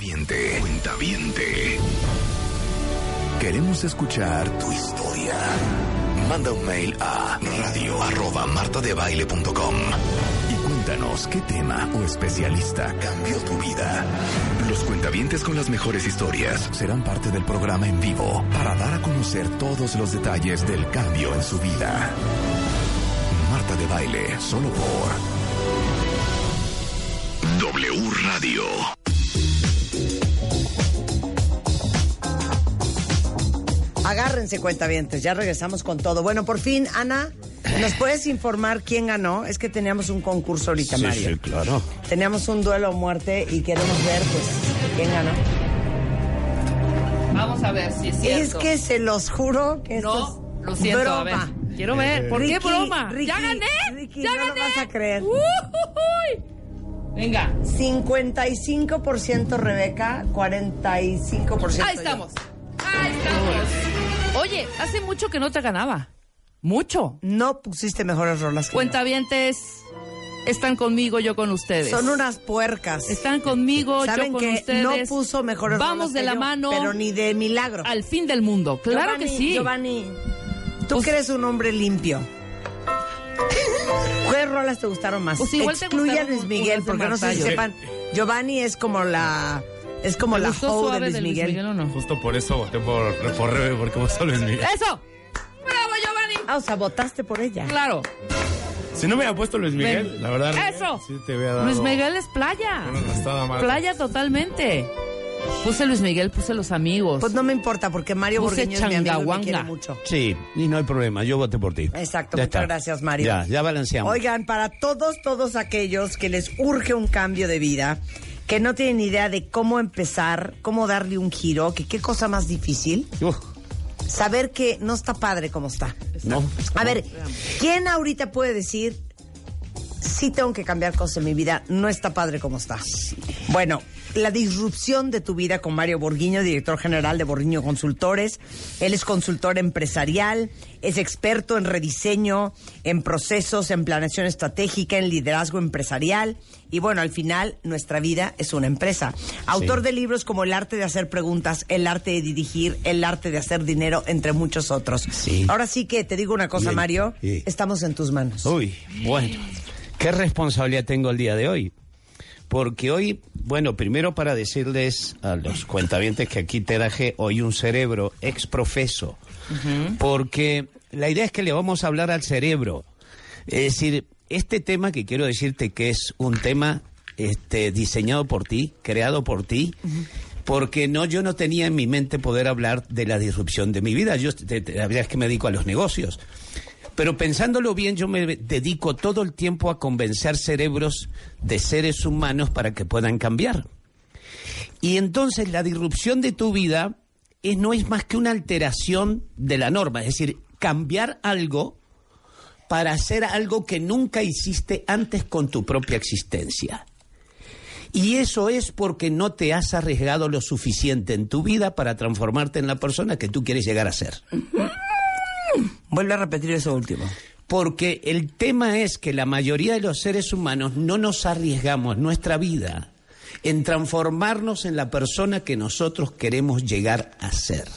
Cuentaviente, cuentaviente. Queremos escuchar tu historia. Manda un mail a radio arroba martadebaile.com y cuéntanos qué tema o especialista cambió tu vida. Los cuentavientes con las mejores historias serán parte del programa en vivo para dar a conocer todos los detalles del cambio en su vida. Marta de Baile, solo por Agárrense, cuentavientes, ya regresamos con todo. Bueno, por fin, Ana, ¿nos puedes informar quién ganó? Es que teníamos un concurso ahorita, Sí, Mario. sí, claro. Teníamos un duelo a muerte y queremos ver, pues, quién ganó. Vamos a ver si es cierto. Es que se los juro que esto No, es lo siento, a ver. broma. Quiero ver. ¿Por Ricky, qué broma? Ricky, ¡Ya gané! Ricky, ¡Ya no lo vas a creer. Ujujuy. Venga, 55% Rebeca, 45% ahí yo. estamos. Ahí estamos. Oye, hace mucho que no te ganaba. Mucho. No pusiste mejores rolas que yo. Cuentavientes, están conmigo, yo con ustedes. Son unas puercas. Están conmigo, yo Saben con que ustedes. no puso mejores Vamos rolas de que la yo, mano pero ni de milagro. al fin del mundo. Claro Giovanni, que sí. Giovanni, tú Pues- que eres un hombre limpio. ¿Qué rolas te gustaron más? Pues igual te Excluye a Luis Miguel, porque no sé si yo- sepan, Giovanni es como la es como ¿Te la gustó hoe suave de Luis Miguel. o no? Justo por eso voté por, por Rebe, porque vos sos Luis Miguel. ¡Eso! ¡Bravo, Giovanni! Ah, o sea, votaste por ella. Claro. Si no me hubiera puesto Luis Miguel, Ven. la verdad. ¡Eso! Sí te dado Luis Miguel es playa. mal. Playa totalmente. Puse Luis Miguel, puse los amigos. Pues no me importa porque Mario Puse Borgueño es mi amigo y me quiere mucho. Sí, y no hay problema, yo voté por ti. Exacto, Ya muchas está. gracias, Mario. Ya, ya balanceamos. Oigan, para todos, todos aquellos que les urge un cambio de vida, que no tienen idea de cómo empezar, cómo darle un giro, que qué cosa más difícil, Uf, saber que no está padre como está. no. A ver, ¿quién ahorita puede decir, sí tengo que cambiar cosas en mi vida, no está padre como está? Bueno, la disrupción de tu vida con Mario Borguiño, director general de Borguiño Consultores. Él es consultor empresarial, es experto en rediseño, en procesos, en planeación estratégica, en liderazgo empresarial. Y bueno, al final, nuestra vida es una empresa. Autor de libros como El arte de hacer preguntas, El arte de dirigir, El arte de hacer dinero, entre muchos otros. Sí. Ahora sí que te digo una cosa, Bien. Mario, Sí. estamos en tus manos. Uy, bueno. ¿Qué responsabilidad tengo el día de hoy? Porque hoy, bueno, primero para decirles a los cuentavientes que aquí te traje hoy un cerebro exprofeso. Porque la idea es que le vamos a hablar al cerebro. Es decir, este tema que quiero decirte que es un tema este, diseñado por ti, creado por ti, porque no, yo no tenía en mi mente poder hablar de la disrupción de mi vida. Yo, la verdad es que me dedico a los negocios. Pero pensándolo bien, yo me dedico todo el tiempo a convencer cerebros de seres humanos para que puedan cambiar. Y entonces la disrupción de tu vida es, no es más que una alteración de la norma, es decir, cambiar algo para hacer algo que nunca hiciste antes con tu propia existencia. Y eso es porque no te has arriesgado lo suficiente en tu vida para transformarte en la persona que tú quieres llegar a ser. Vuelve a repetir eso último. Porque el tema es que la mayoría de los seres humanos no nos arriesgamos nuestra vida en transformarnos en la persona que nosotros queremos llegar a ser.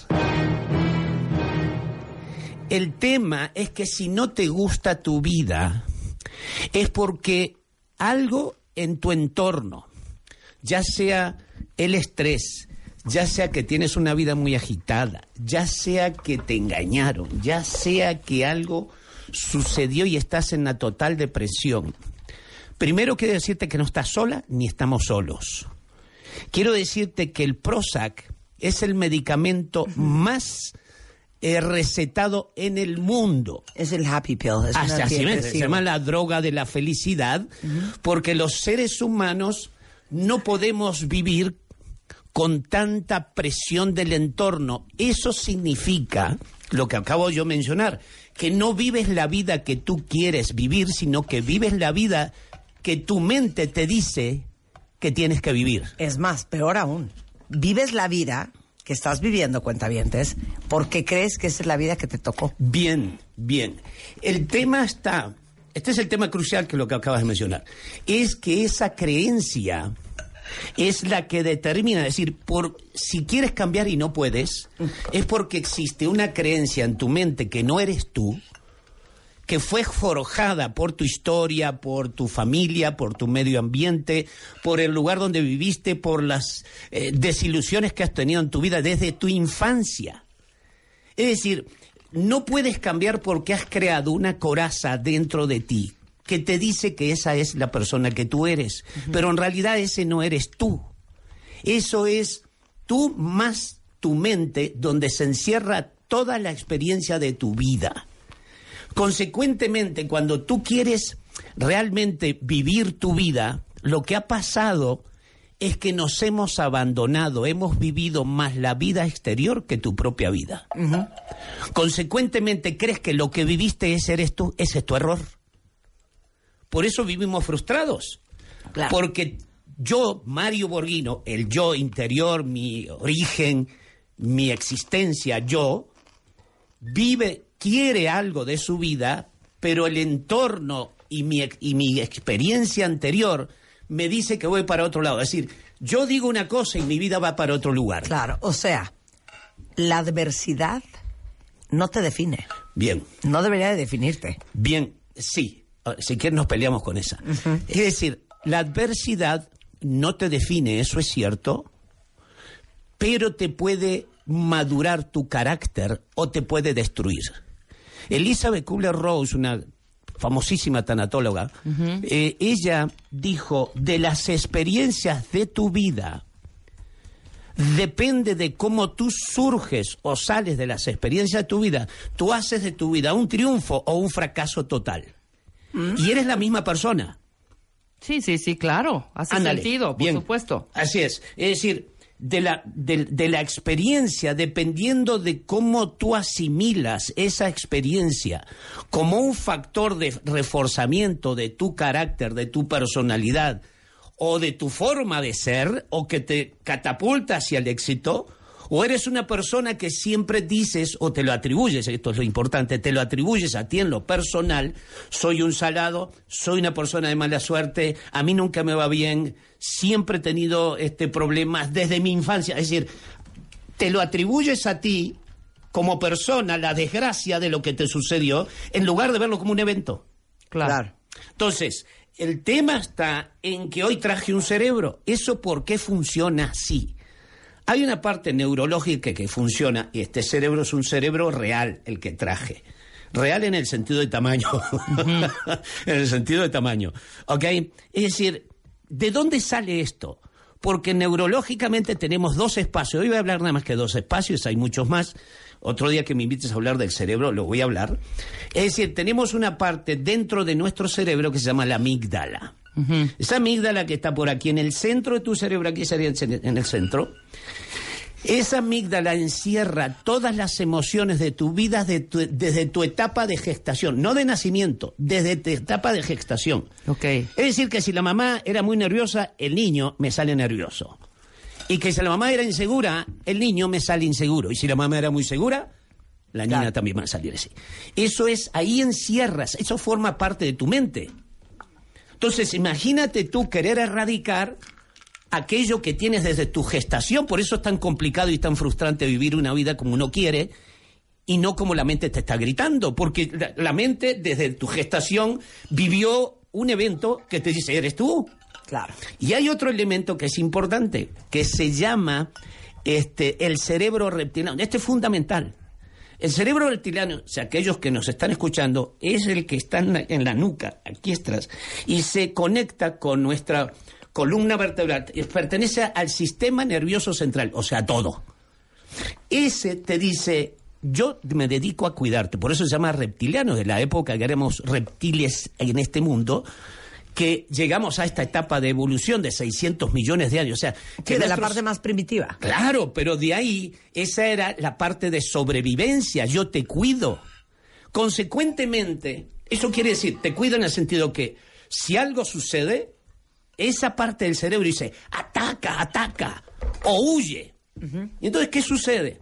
El tema es que si no te gusta tu vida, es porque algo en tu entorno, ya sea el estrés, ya sea que tienes una vida muy agitada, ya sea que te engañaron, ya sea que algo sucedió y estás en la total depresión. Primero quiero decirte que no estás sola ni estamos solos. Quiero decirte que el Prozac es el medicamento más eh, recetado en el mundo. Es el happy pill. Es así se llama la droga de la felicidad, porque los seres humanos no podemos vivir con tanta presión del entorno. Eso significa, lo que acabo yo de mencionar, que no vives la vida que tú quieres vivir, sino que vives la vida que tu mente te dice que tienes que vivir. Es más, peor aún. Vives la vida que estás viviendo, cuentavientes, porque crees que esa es la vida que te tocó. Bien, bien. El tema está, este es el tema crucial que lo que acabas de mencionar, es que esa creencia es la que determina, es decir, por si quieres cambiar y no puedes, es porque existe una creencia en tu mente que no eres tú, que fue forjada por tu historia, por tu familia, por tu medio ambiente, por el lugar donde viviste, por las eh, desilusiones que has tenido en tu vida desde tu infancia. Es decir, no puedes cambiar porque has creado una coraza dentro de ti que te dice que esa es la persona que tú eres, pero en realidad ese no eres tú. Eso es tú más tu mente donde se encierra toda la experiencia de tu vida. Consecuentemente, cuando tú quieres realmente vivir tu vida, lo que ha pasado es que nos hemos abandonado, hemos vivido más la vida exterior que tu propia vida. Consecuentemente, crees que lo que viviste ese eres tú, ese es tu error. Por eso vivimos frustrados. Claro. Porque yo, Mario Borghino, el yo interior, mi origen, mi existencia, yo, vive, quiere algo de su vida, pero el entorno y mi, y mi experiencia anterior me dice que voy para otro lado. Es decir, yo digo una cosa y mi vida va para otro lugar. Claro, o sea, la adversidad no te define. Bien. No debería de definirte. Bien, sí. Ah, Si quieres nos peleamos con esa. Es decir, la adversidad no te define, eso es cierto, pero te puede madurar tu carácter o te puede destruir. Elizabeth Kubler-Rose, una famosísima tanatóloga, eh, ella dijo, de las experiencias de tu vida, depende de cómo tú surges o sales de las experiencias de tu vida, tú haces de tu vida un triunfo o un fracaso total. Y eres la misma persona. Sí, sí, sí, claro. Hace Ándale, sentido, por bien. supuesto. Así es. Es decir, de la, de, de la experiencia, dependiendo de cómo tú asimilas esa experiencia como un factor de reforzamiento de tu carácter, de tu personalidad o de tu forma de ser, o que te catapulta hacia el éxito, o eres una persona que siempre dices o te lo atribuyes, esto es lo importante, te lo atribuyes a ti en lo personal, soy un salado, soy una persona de mala suerte, a mí nunca me va bien, siempre he tenido este problemas desde mi infancia, es decir, te lo atribuyes a ti como persona la desgracia de lo que te sucedió en lugar de verlo como un evento. Claro. Entonces, el tema está en que hoy traje un cerebro. ¿Eso por qué funciona así? Hay una parte neurológica que funciona y este cerebro es un cerebro real, el que traje. Real en el sentido de tamaño. en el sentido de tamaño. ¿Ok? Es decir, ¿de dónde sale esto? Porque neurológicamente tenemos dos espacios. Hoy voy a hablar nada más que dos espacios, hay muchos más. Otro día que me invites a hablar del cerebro, lo voy a hablar. Es decir, tenemos una parte dentro de nuestro cerebro que se llama la amígdala. Esa amígdala que está por aquí en el centro de tu cerebro, aquí sería en el centro. Esa amígdala encierra todas las emociones de tu vida de tu- desde tu etapa de gestación, no de nacimiento, desde tu etapa de gestación. Ok. Es decir, que si la mamá era muy nerviosa, el niño me sale nervioso. Y que si la mamá era insegura, el niño me sale inseguro. Y si la mamá era muy segura, la niña Claro. también va a salir así. Eso es, ahí encierras, eso forma parte de tu mente. Entonces, imagínate tú querer erradicar aquello que tienes desde tu gestación, por eso es tan complicado y tan frustrante vivir una vida como uno quiere y no como la mente te está gritando, porque la, la mente desde tu gestación vivió un evento que te dice, eres tú. Claro. Y hay otro elemento que es importante, que se llama este, el cerebro reptiliano. Este es fundamental. El cerebro reptiliano, o sea, aquellos que nos están escuchando, es el que está en la, nuca, aquí atrás, y se conecta con nuestra columna vertebral. Pertenece al sistema nervioso central, o sea, todo. Ese te dice, yo me dedico a cuidarte. Por eso se llama reptiliano, de la época que éramos reptiles en este mundo, que llegamos a esta etapa de evolución de 600 millones de años. O sea, que Sí, de la parte más primitiva. Claro, pero de ahí, esa era la parte de sobrevivencia, yo te cuido. Consecuentemente, eso quiere decir, te cuido en el sentido que si algo sucede, esa parte del cerebro dice, ataca, ataca, o huye. Y entonces, ¿qué sucede?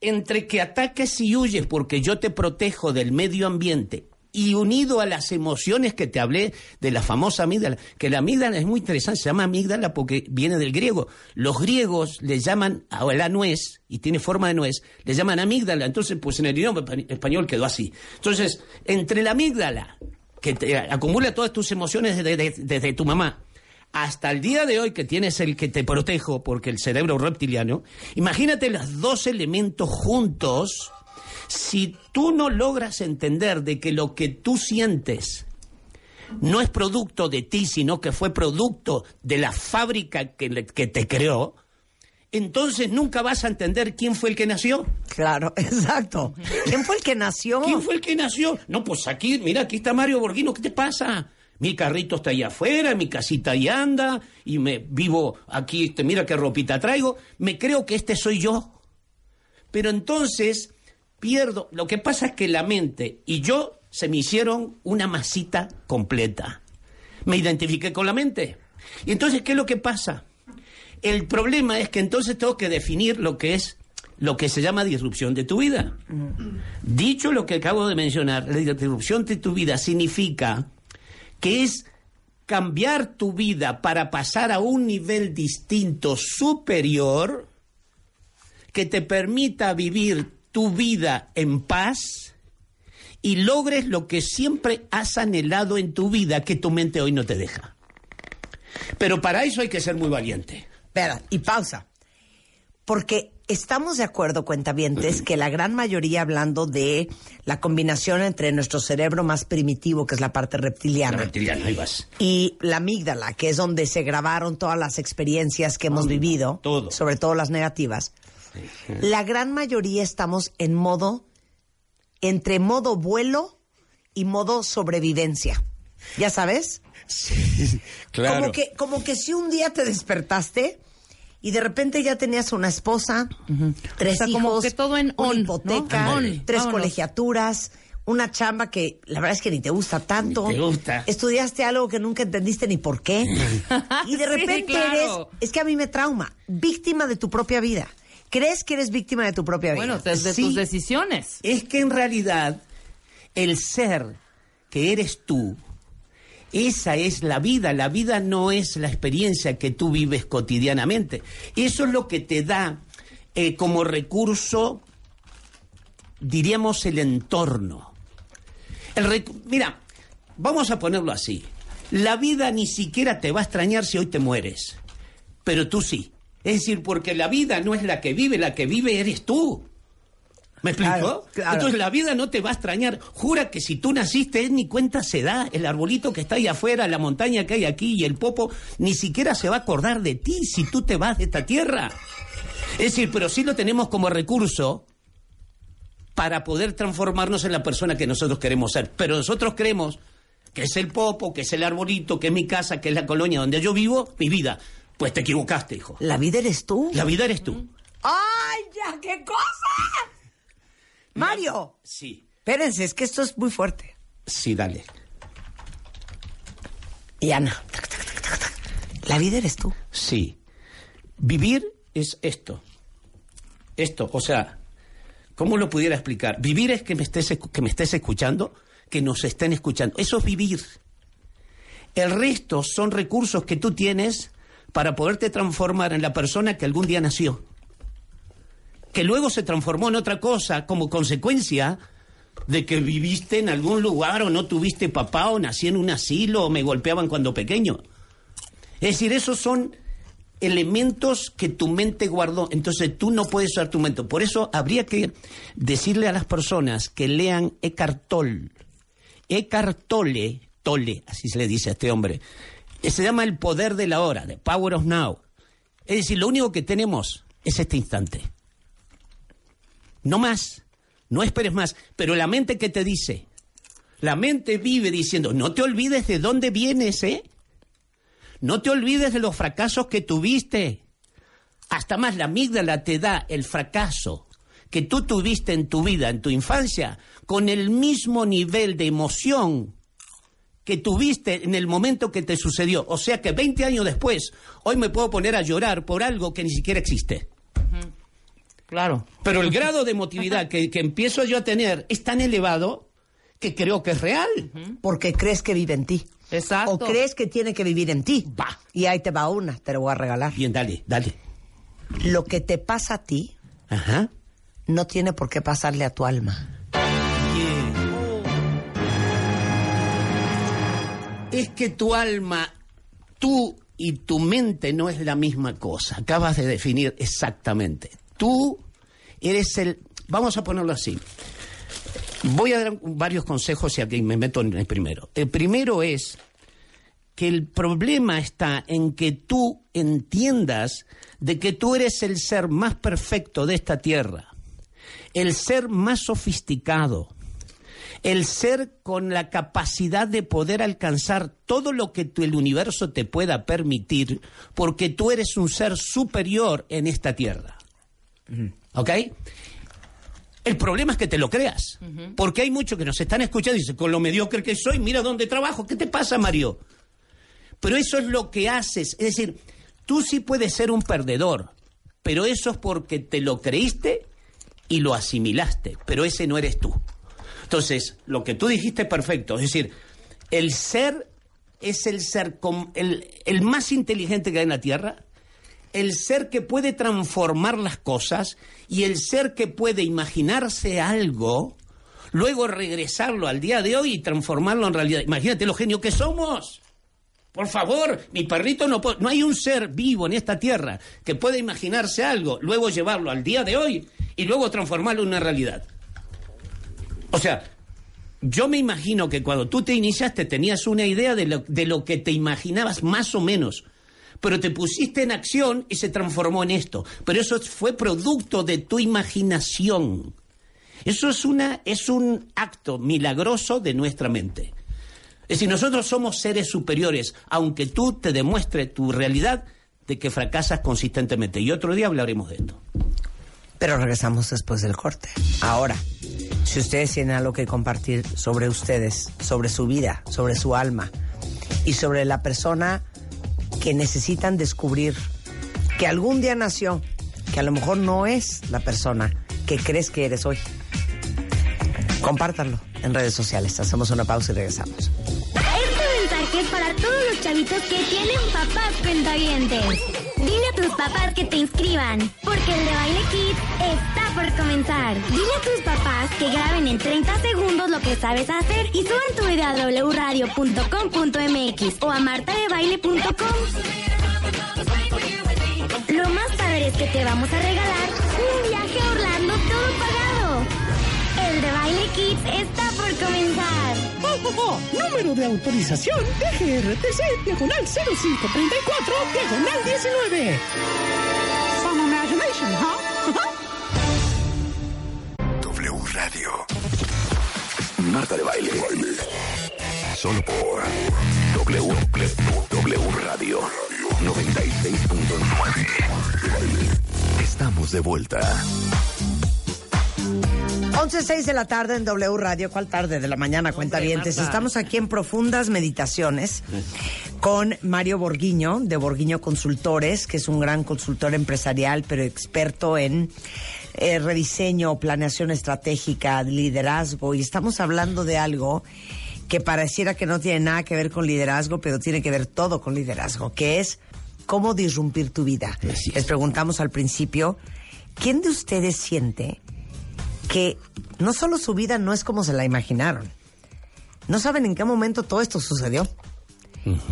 Entre que ataques y huyes porque yo te protejo del medio ambiente y unido a las emociones que te hablé de la famosa amígdala, que la amígdala es muy interesante, se llama amígdala porque viene del griego. Los griegos le llaman a la nuez, y tiene forma de nuez, le llaman amígdala, entonces pues en el idioma espa- español quedó así. Entonces, entre la amígdala, que te acumula todas tus emociones desde tu mamá, hasta el día de hoy que tienes el que te protejo, porque el cerebro reptiliano, imagínate los dos elementos juntos, si tú no logras entender de que lo que tú sientes no es producto de ti, sino que fue producto de la fábrica que, le- que te creó, entonces nunca vas a entender quién fue el que nació. Claro, exacto. ¿Quién fue el que nació? ¿Quién fue el que nació? No, pues aquí, mira, aquí está Mario Borghino, ¿qué te pasa? Mi carrito está allá afuera, mi casita ahí anda, y me vivo aquí, este, mira qué ropita traigo. Me creo que este soy yo. Pero entonces pierdo. Lo que pasa es que la mente y yo se me hicieron una masita completa. Me identifiqué con la mente. Y entonces, ¿qué es lo que pasa? El problema es que entonces tengo que definir lo que es lo que se llama disrupción de tu vida. Dicho lo que acabo de mencionar, la disrupción de tu vida significa que es cambiar tu vida para pasar a un nivel distinto, superior, que te permita vivir tu vida en paz y logres lo que siempre has anhelado en tu vida que tu mente hoy no te deja. Pero para eso hay que ser muy valiente. Espera, y pausa. Porque estamos de acuerdo, cuentavientes, que la gran mayoría, hablando de la combinación entre nuestro cerebro más primitivo, que es la parte reptiliana, Reptiliano, ahí vas. y la amígdala, que es donde se grabaron todas las experiencias que hemos vivido, todo. sobre todo las negativas, la gran mayoría estamos en modo, entre modo vuelo y modo sobrevivencia. ¿Ya sabes? Claro. Como que, como que si un día te despertaste y de repente ya tenías una esposa, tres O sea, como hijos, que todo en una hipoteca, On, tres vámonos. colegiaturas, una chamba que la verdad es que ni te gusta tanto. Ni te gusta. Estudiaste algo que nunca entendiste ni por qué. y de Sí, repente claro. eres, es que a mí me trauma, víctima de tu propia vida. ¿Crees que eres víctima de tu propia vida? Bueno, desde Sí. tus decisiones. Es que en realidad el ser que eres tú, esa es la vida. La vida no es la experiencia que tú vives cotidianamente. Eso es lo que te da eh, como recurso, diríamos, el entorno. El Mira, vamos a ponerlo así. La vida ni siquiera te va a extrañar si hoy te mueres, pero tú sí. Es decir, porque la vida no es la que vive, la que vive eres tú. ¿Me explico? Claro, claro. Entonces la vida no te va a extrañar. Jura que si tú naciste, él ni cuenta se da. El arbolito que está ahí afuera, la montaña que hay aquí y el popo, ni siquiera se va a acordar de ti si tú te vas de esta tierra. Es decir, pero sí lo tenemos como recurso para poder transformarnos en la persona que nosotros queremos ser. Pero nosotros creemos que es el popo, que es el arbolito, que es mi casa, que es la colonia donde yo vivo, mi vida. Pues te equivocaste, hijo. La vida eres tú. La vida eres tú. ¡Ay, ya, qué cosa! Mario, Sí, espérense, es que esto es muy fuerte. sí, dale. Y Ana, la vida eres tú. Sí. Vivir es esto. Esto, o sea, ¿cómo lo pudiera explicar? Vivir es que me estés, que me estés escuchando, que nos estén escuchando. Eso es vivir. El resto son recursos que tú tienes para poderte transformar en la persona que algún día nació. Que luego se transformó en otra cosa como consecuencia de que viviste en algún lugar o no tuviste papá o nací en un asilo o me golpeaban cuando pequeño. Es decir, esos son elementos que tu mente guardó. Entonces tú no puedes usar tu mente. Por eso habría que decirle a las personas que lean Eckhart Tolle. Eckhart Tolle, Tolle, así se le dice a este hombre. Eh, Se llama el poder de la hora, the power of now. Es decir, lo único que tenemos es este instante. No más. No esperes más. Pero la mente que te dice, la mente vive diciendo, no te olvides de dónde vienes, ¿eh? No te olvides de los fracasos que tuviste. Hasta más la amígdala te da el fracaso que tú tuviste en tu vida, en tu infancia, con el mismo nivel de emoción que tuviste en el momento que te sucedió. O sea que 20 años después, hoy me puedo poner a llorar por algo que ni siquiera existe. Claro. Pero el grado de emotividad que, que empiezo yo a tener es tan elevado que creo que es real. Porque crees que vive en ti. Exacto. O crees que tiene que vivir en ti. Va. Y ahí te va una, te la voy a regalar. Bien, dale, dale. Lo que te pasa a ti Ajá. no tiene por qué pasarle a tu alma. Es que tu alma, tú y tu mente no es la misma cosa. Acabas de definir exactamente. Tú eres el... Vamos a ponerlo así. Voy a dar varios consejos y aquí me meto en el primero. El primero es que el problema está en que tú entiendas de que tú eres el ser más perfecto de esta tierra, el ser más sofisticado, el ser con la capacidad de poder alcanzar todo lo que tu- el universo te pueda permitir, porque tú eres un ser superior en esta tierra. ¿Ok? El problema es que te lo creas, porque hay muchos que nos están escuchando y dicen, con lo mediocre que soy, mira dónde trabajo, ¿qué te pasa, Mario? Pero eso es lo que haces, es decir, tú sí puedes ser un perdedor, pero eso es porque te lo creíste y lo asimilaste, pero ese no eres tú. Entonces, lo que tú dijiste es perfecto, es decir, el ser es el ser com- el, el más inteligente que hay en la Tierra, el ser que puede transformar las cosas y el ser que puede imaginarse algo, luego regresarlo al día de hoy y transformarlo en realidad. Imagínate lo genio que somos. Por favor, mi perrito no puede, no hay un ser vivo en esta tierra que pueda imaginarse algo, luego llevarlo al día de hoy y luego transformarlo en una realidad. O sea, yo me imagino que cuando tú te iniciaste tenías una idea de lo, de lo que te imaginabas más o menos, pero te pusiste en acción y se transformó en esto. Pero eso fue producto de tu imaginación. Eso es, una, es un acto milagroso de nuestra mente. Es decir, nosotros somos seres superiores, aunque tú te demuestre tu realidad de que fracasas consistentemente. Y otro día hablaremos de esto. Pero regresamos después del corte. Ahora, si ustedes tienen algo que compartir sobre ustedes, sobre su vida, sobre su alma y sobre la persona que necesitan descubrir que algún día nació, que a lo mejor no es la persona que crees que eres hoy, compártanlo en redes sociales. Hacemos una pausa y regresamos. Este mensaje es para todos los chavitos que tienen papás cuentavientes. Dile a tus papás que te inscriban, porque el de Baile Kids está por comenzar. Dile a tus papás que graben en 30 segundos lo que sabes hacer y suban tu video a wradio.com.mx o a martadebaile.com. Lo más padre es que te vamos a regalar un viaje a Orlando todo pagado. El de Baile Kids está por comenzar. Número de autorización DGRTC, diagonal 0534, diagonal 19. Some imagination, huh? Marta de baile. Solo por W, W Radio 96.9. Estamos de vuelta. 11.06 de la tarde en W Radio. ¿Cuál tarde? De la mañana, cuenta Estamos aquí en profundas meditaciones con Mario Borguiño, de Borguiño Consultores, que es un gran consultor empresarial, pero experto en eh, rediseño, planeación estratégica, liderazgo. Y estamos hablando de algo que pareciera que no tiene nada que ver con liderazgo, pero tiene que ver todo con liderazgo, que es cómo disrumpir tu vida. Les preguntamos al principio, ¿quién de ustedes siente que no solo su vida no es como se la imaginaron, no saben en qué momento todo esto sucedió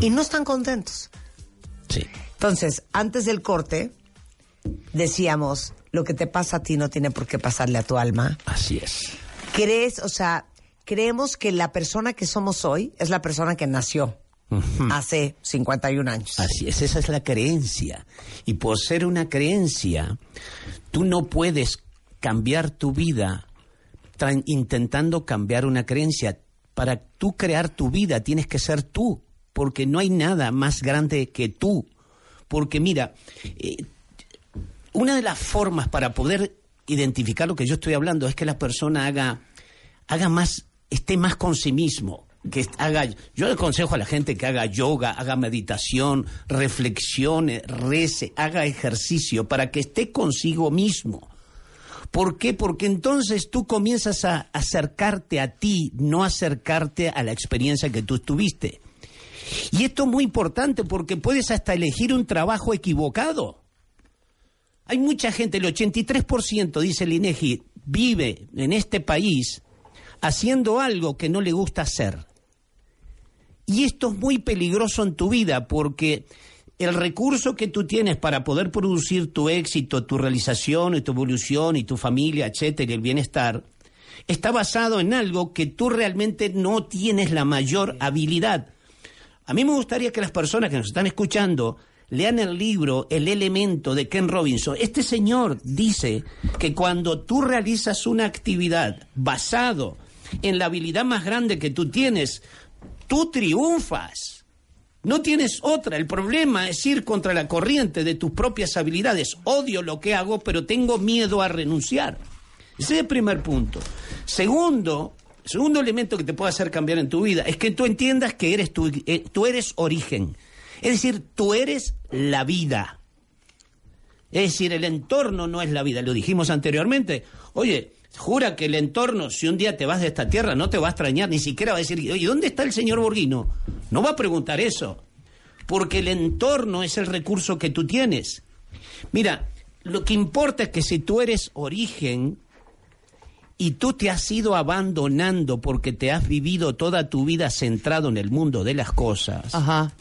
y no están contentos. Sí. Entonces, antes del corte, decíamos, lo que te pasa a ti no tiene por qué pasarle a tu alma. Así es. ¿Crees, o sea, creemos que la persona que somos hoy es la persona que nació hace 51 años? Así es, esa es la creencia. Y por ser una creencia, tú no puedes cambiar tu vida intentando cambiar una creencia. Para tú crear tu vida tienes que ser tú, porque no hay nada más grande que tú. Porque mira, eh, una de las formas para poder identificar lo que yo estoy hablando es que la persona haga, haga más, esté más con sí mismo. Que haga, yo le aconsejo a la gente que haga yoga, haga meditación, reflexione, rece, haga ejercicio para que esté consigo mismo. ¿Por qué? Porque entonces tú comienzas a acercarte a ti, no acercarte a la experiencia que tú tuviste. Y esto es muy importante porque puedes hasta elegir un trabajo equivocado. Hay mucha gente, el 83% dice el INEGI, vive en este país haciendo algo que no le gusta hacer. Y esto es muy peligroso en tu vida porque el recurso que tú tienes para poder producir tu éxito, tu realización y tu evolución y tu familia, etcétera, y el bienestar, está basado en algo que tú realmente no tienes la mayor habilidad. A mí me gustaría que las personas que nos están escuchando lean el libro El elemento de Ken Robinson. Este señor dice que cuando tú realizas una actividad basado en la habilidad más grande que tú tienes, tú triunfas. No tienes otra. El problema es ir contra la corriente de tus propias habilidades. Odio lo que hago, pero tengo miedo a renunciar. Ese es el primer punto. Segundo, segundo elemento que te puede hacer cambiar en tu vida es que tú entiendas que eres tú, eh, tú eres origen. Es decir, tú eres la vida. Es decir, el entorno no es la vida. Lo dijimos anteriormente. Oye, jura que el entorno, si un día te vas de esta tierra, no te va a extrañar, ni siquiera va a decir, oye, ¿dónde está el señor Borghino? No va a preguntar eso. Porque el entorno es el recurso que tú tienes. Mira, lo que importa es que si tú eres origen y tú te has ido abandonando porque te has vivido toda tu vida centrado en el mundo de las cosas, Ajá.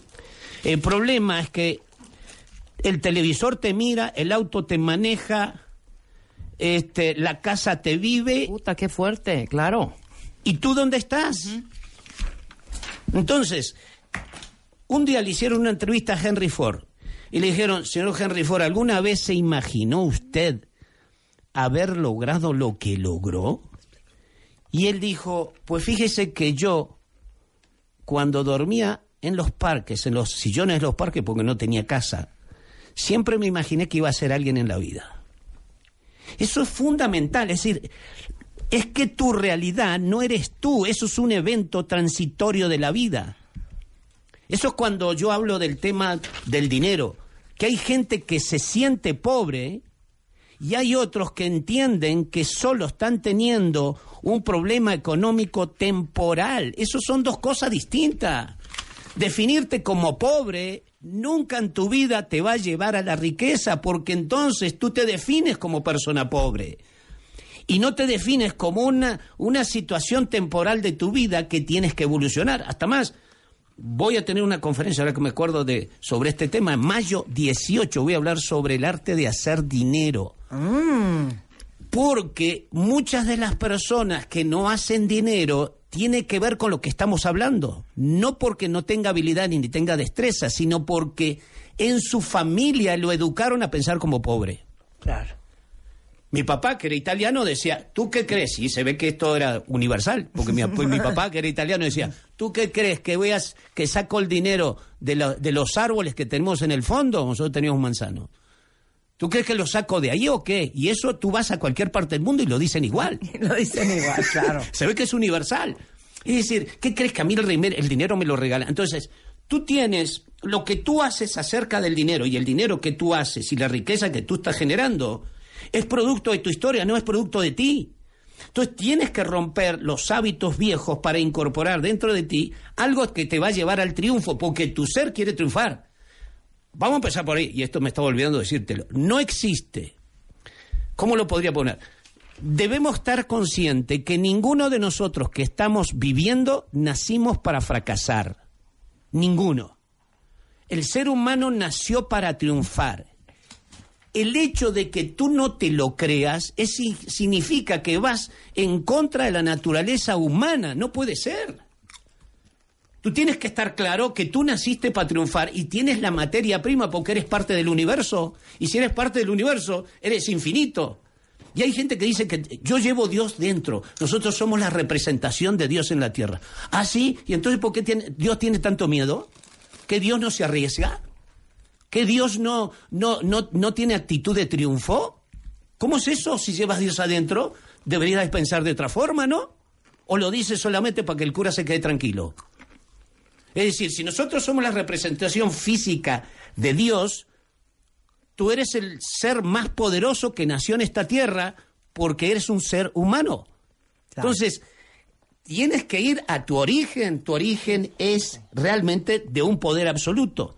El problema es que el televisor te mira, el auto te maneja, este, la casa te vive, Puta, qué fuerte, claro. ¿y tú dónde estás? Entonces, un día le hicieron una entrevista a Henry Ford y le dijeron, señor Henry Ford, ¿alguna vez se imaginó usted haber logrado lo que logró? Y él dijo, pues fíjese que yo, cuando dormía en los parques, en los sillones de los parques, porque no tenía casa, siempre me imaginé que iba a ser alguien en la vida. Eso es fundamental, es decir, es que tu realidad no eres tú, eso es un evento transitorio de la vida. Eso es cuando yo hablo del tema del dinero, que hay gente que se siente pobre y hay otros que entienden que solo están teniendo un problema económico temporal. Eso son dos cosas distintas. Definirte como pobre nunca en tu vida te va a llevar a la riqueza porque entonces tú te defines como persona pobre y no te defines como una, una situación temporal de tu vida que tienes que evolucionar. Hasta más, voy a tener una conferencia, ahora que me acuerdo de, sobre este tema, en mayo 18 voy a hablar sobre el arte de hacer dinero. Porque muchas de las personas que no hacen dinero tiene que ver con lo que estamos hablando. No porque no tenga habilidad ni tenga destreza, sino porque en su familia lo educaron a pensar como pobre. Claro. Mi papá, que era italiano, decía, ¿tú qué crees? Y se ve que esto era universal, porque mi, pues mi papá, que era italiano, decía, ¿tú qué crees? ¿Que veas que saco el dinero de, de los árboles que tenemos en el fondo? Nosotros teníamos un manzano. ¿Tú crees que lo saco de ahí o qué? Y eso tú vas a cualquier parte del mundo y lo dicen igual. Lo dicen igual, claro. Se ve que es universal. Es decir, ¿qué crees que a mí el, el dinero me lo regala? Entonces, tú tienes lo que tú haces acerca del dinero y el dinero que tú haces y la riqueza que tú estás generando es producto de tu historia, no es producto de ti. Entonces tienes que romper los hábitos viejos para incorporar dentro de ti algo que te va a llevar al triunfo, porque tu ser quiere triunfar. Vamos a empezar por ahí, y esto me estaba olvidando decírtelo. No existe. ¿Cómo lo podría poner? Debemos estar conscientes que ninguno de nosotros que estamos viviendo nacimos para fracasar. Ninguno. El ser humano nació para triunfar. El hecho de que tú no te lo creas es, significa que vas en contra de la naturaleza humana. No puede ser. Tú tienes que estar claro que tú naciste para triunfar y tienes la materia prima porque eres parte del universo. Y si eres parte del universo, eres infinito. Y hay gente que dice que yo llevo Dios dentro. Nosotros somos la representación de Dios en la tierra. ¿Ah, sí? ¿Y entonces por qué Dios tiene tanto miedo? ¿Que Dios no se arriesga? ¿Que Dios no, no, no, no tiene actitud de triunfo? ¿Cómo es eso si llevas Dios adentro? Deberías pensar de otra forma, ¿no? ¿O lo dices solamente para que el cura se quede tranquilo? Es decir, si nosotros somos la representación física de Dios, tú eres el ser más poderoso que nació en esta tierra porque eres un ser humano. Claro. Entonces, tienes que ir a tu origen. Tu origen es realmente de un poder absoluto.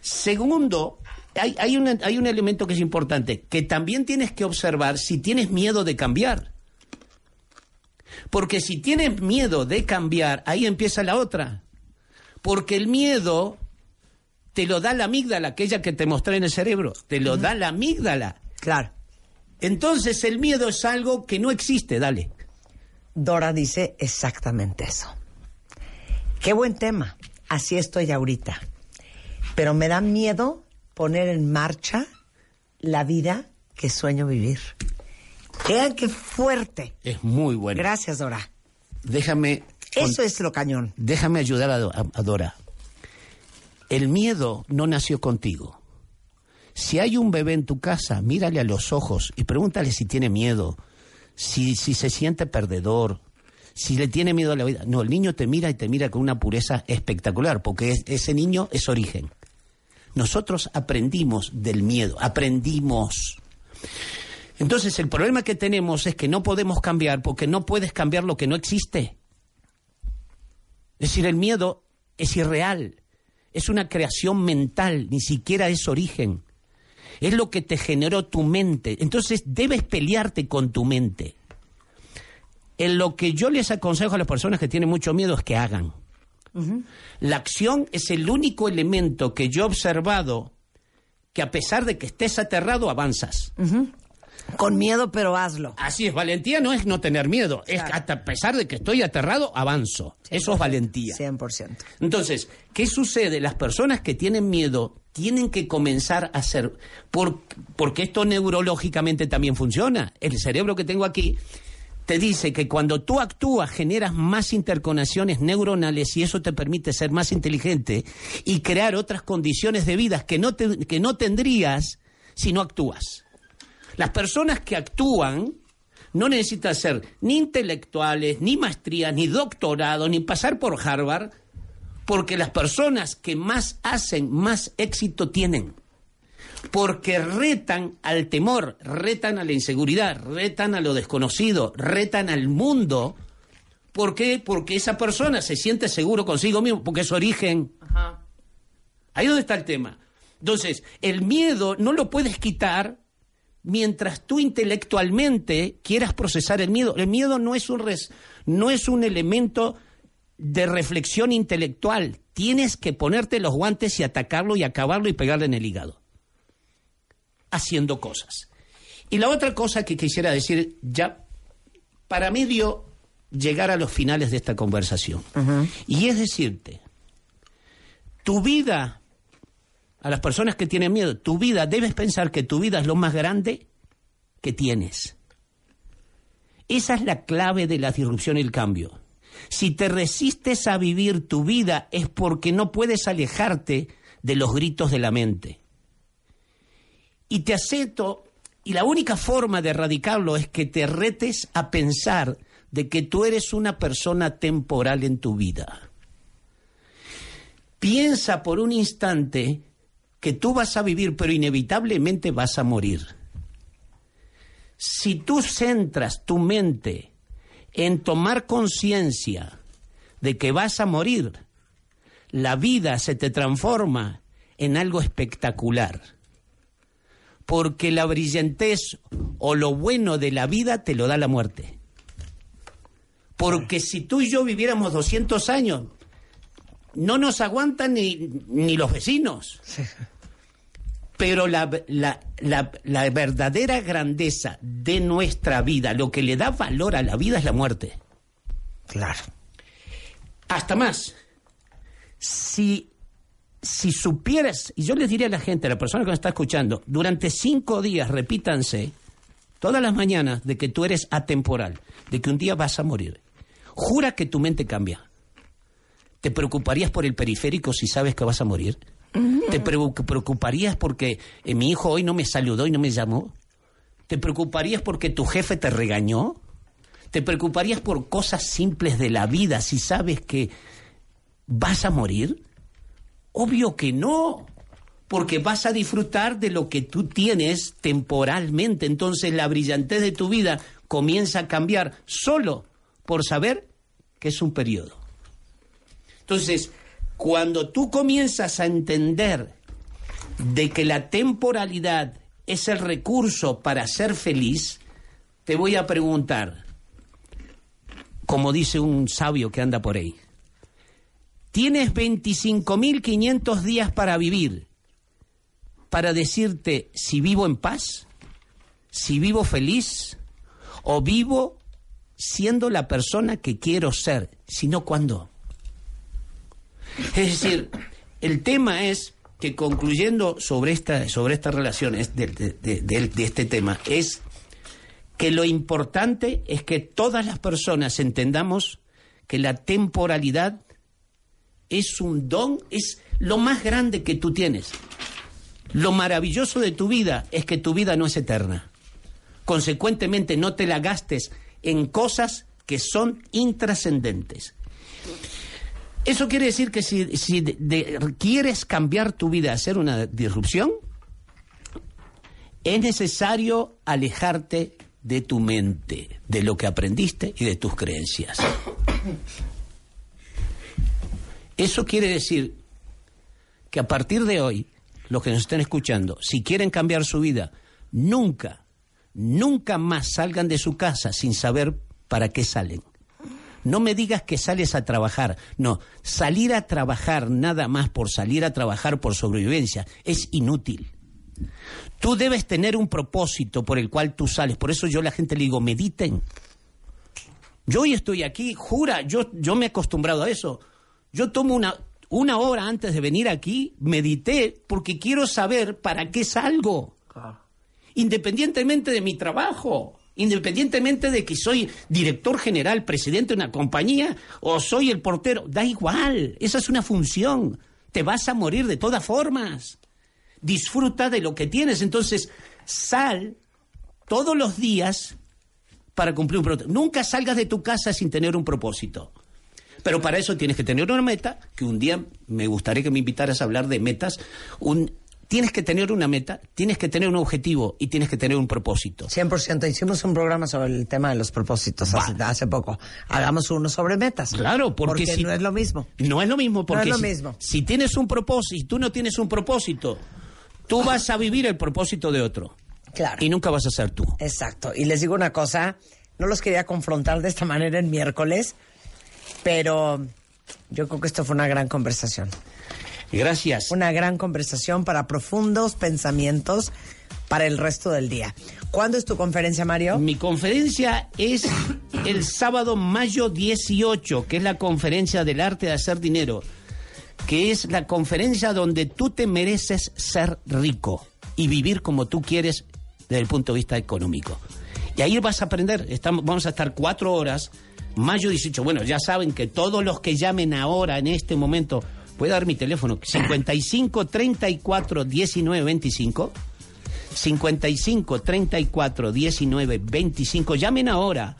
Segundo, hay, hay, una- hay un elemento que es importante, que también tienes que observar si tienes miedo de cambiar. Porque si tienes miedo de cambiar, ahí empieza la otra. Porque el miedo te lo da la amígdala, aquella que te mostré en el cerebro. Te lo da la amígdala. Claro. Entonces el miedo es algo que no existe, dale. Dora dice exactamente eso. Qué buen tema. Así estoy ahorita. Pero me da miedo poner en marcha la vida que sueño vivir. Vean qué fuerte. Es muy bueno. Gracias, Dora. Déjame, Eso es lo cañón. déjame ayudar a, Do- a- a Dora. El miedo no nació contigo. Si hay un bebé en tu casa, mírale a los ojos y pregúntale si tiene miedo, si, si se siente perdedor, si le tiene miedo a la vida. No, el niño te mira y te mira con una pureza espectacular, porque es- ese niño es origen. Nosotros aprendimos del miedo, aprendimos. Entonces el problema que tenemos es que no podemos cambiar porque no puedes cambiar lo que no existe. Es decir, el miedo es irreal, es una creación mental, ni siquiera es origen. Es lo que te generó tu mente. Entonces debes pelearte con tu mente. En lo que yo les aconsejo a las personas que tienen mucho miedo es que hagan. La acción es el único elemento que yo he observado que a pesar de que estés aterrado, avanzas. Con miedo, pero hazlo. Así es, valentía no es no tener miedo, es que hasta a pesar de que estoy aterrado, avanzo. Eso es valentía. 100%. Entonces, ¿qué sucede? Las personas que tienen miedo tienen que comenzar a hacer, por- porque esto neurológicamente también funciona. El cerebro que tengo aquí te dice que cuando tú actúas generas más interconexiones neuronales y eso te permite ser más inteligente y crear otras condiciones de vida que no, te- que no tendrías si no actúas. Las personas que actúan no necesitan ser ni intelectuales, ni maestrías, ni doctorado, ni pasar por Harvard, porque las personas que más hacen, más éxito tienen. Porque retan al temor, retan a la inseguridad, retan a lo desconocido, retan al mundo. ¿Por qué? Porque esa persona se siente seguro consigo mismo, porque es su origen. Ajá. Ahí es donde está el tema. Entonces, el miedo no lo puedes quitar mientras tú intelectualmente quieras procesar el miedo. El miedo no es un, res- no es un elemento de reflexión intelectual. Tienes que ponerte los guantes y atacarlo y acabarlo y pegarle en el hígado. Haciendo cosas. Y la otra cosa que quisiera decir, ya para medio llegar a los finales de esta conversación, y es decirte, tu vida, a las personas que tienen miedo, tu vida, debes pensar que tu vida es lo más grande que tienes. Esa es la clave de la disrupción y el cambio. Si te resistes a vivir tu vida es porque no puedes alejarte de los gritos de la mente. Y te acepto, y la única forma de erradicarlo es que te retes a pensar de que tú eres una persona temporal en tu vida. Piensa por un instante que tú vas a vivir, pero inevitablemente vas a morir. Si tú centras tu mente en tomar conciencia de que vas a morir, la vida se te transforma en algo espectacular. Porque la brillantez o lo bueno de la vida te lo da la muerte. Porque si tú y yo viviéramos 200 años, no nos aguantan ni, ni los vecinos. Pero la, la- la- la verdadera grandeza de nuestra vida, lo que le da valor a la vida es la muerte. Claro. Hasta más. Si, si supieras, y yo les diría a la gente, a la persona que me está escuchando, durante cinco días repítanse todas las mañanas de que tú eres atemporal, de que un día vas a morir. Jura que tu mente cambia. ¿Te preocuparías por el periférico si sabes que vas a morir? ¿Te preu- preocuparías porque eh, mi hijo hoy no me saludó y no me llamó? ¿Te preocuparías porque tu jefe te regañó? ¿Te preocuparías por cosas simples de la vida si sabes que vas a morir? Obvio que no, porque vas a disfrutar de lo que tú tienes temporalmente. Entonces la brillantez de tu vida comienza a cambiar solo por saber que es un periodo. Entonces, cuando tú comienzas a entender de que la temporalidad es el recurso para ser feliz, te voy a preguntar, como dice un sabio que anda por ahí, tienes 25.500 días para vivir, para decirte si vivo en paz, si vivo feliz o vivo siendo la persona que quiero ser, si no, ¿cuándo? Es decir, el tema es que concluyendo sobre esta, sobre esta relación de, de- este tema, es que lo importante es que todas las personas entendamos que la temporalidad es un don, es lo más grande que tú tienes. Lo maravilloso de tu vida es que tu vida no es eterna. Consecuentemente, no te la gastes en cosas que son intrascendentes. Eso quiere decir que si, quieres cambiar tu vida, hacer una disrupción, es necesario alejarte de tu mente, de lo que aprendiste y de tus creencias. Eso quiere decir que a partir de hoy, los que nos estén escuchando, si quieren cambiar su vida, nunca, nunca más salgan de su casa sin saber para qué salen. No me digas que sales a trabajar. No, salir a trabajar nada más por salir a trabajar por sobrevivencia es inútil. Tú debes tener un propósito por el cual tú sales. Por eso yo a la gente le digo, mediten. Yo hoy estoy aquí, jura, yo, yo me he acostumbrado a eso. Yo tomo una, una hora antes de venir aquí, medité, porque quiero saber para qué salgo. Independientemente de mi trabajo, independientemente de que soy director general, presidente de una compañía, o soy el portero, da igual, esa es una función. Te vas a morir de todas formas. Disfruta de lo que tienes. Entonces, sal todos los días para cumplir un propósito. Nunca salgas de tu casa sin tener un propósito. Pero para eso tienes que tener una meta, que un día me gustaría que me invitaras a hablar de metas. Tienes que tener una meta, tienes que tener un objetivo y tienes que tener un propósito. 100%. Hicimos un programa sobre el tema de los propósitos hace, hace poco. Hagamos uno sobre metas. Claro, porque, si- no es lo mismo. No es lo mismo, porque lo si, mismo. si tienes un propósito, si tú no tienes un propósito, tú vas a vivir el propósito de otro. Claro. Y nunca vas a ser tú. Exacto. Y les digo una cosa, no los quería confrontar de esta manera en miércoles, pero yo creo que esto fue una gran conversación. Gracias. Una gran conversación para profundos pensamientos para el resto del día. ¿Cuándo es tu conferencia, Mario? Mi conferencia es el sábado mayo 18, que es la conferencia del arte de hacer dinero, que es la conferencia donde tú te mereces ser rico y vivir como tú quieres desde el punto de vista económico. Y ahí vas a aprender, estamos, vamos a estar cuatro horas, mayo 18. Bueno, ya saben que todos los que llamen ahora, en este momento, a dar mi teléfono, 55 34 19 25. 55 34 19 25. Llamen ahora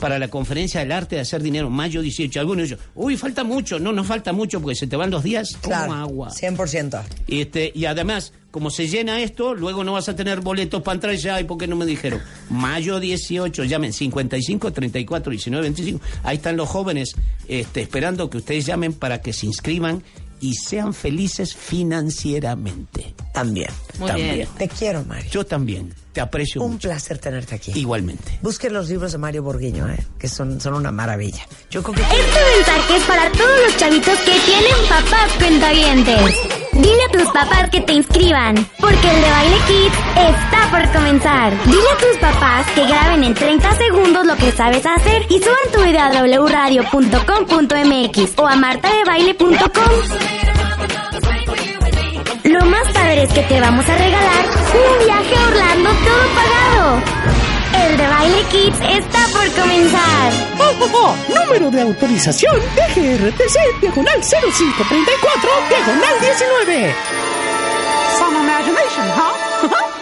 para la conferencia del arte de hacer dinero, mayo 18. Algunos dicen, uy, falta mucho. No, no falta mucho porque se te van los días como Claro, agua. 100%. Este, y además, como se llena esto, luego no vas a tener boletos para entrar ya. ¿Y por qué no me dijeron? Mayo 18, llamen 55 34 19 25. Ahí están los jóvenes este, esperando que ustedes llamen para que se inscriban y sean felices financieramente. También. Muy También. bien. Te quiero, Mario. Yo también. Te aprecio Un mucho. placer tenerte aquí. Igualmente. Busquen los libros de Mario Borguiño, ¿eh? que son, son una maravilla. Yo creo que... Este mensaje es para todos los chavitos que tienen papás cuentavientes. Dile a tus papás que te inscriban, porque el de Baile Kids está por comenzar. Dile a tus papás que graben en 30 segundos lo que sabes hacer y suban tu video a wradio.com.mx o a martadebaile.com. Lo más padre es que te vamos a regalar un viaje a Orlando todo pagado. El de Baile Kids está por comenzar. Oh, oh, oh. Número de autorización DGRTC, diagonal 0534, diagonal 19. Some imagination, huh?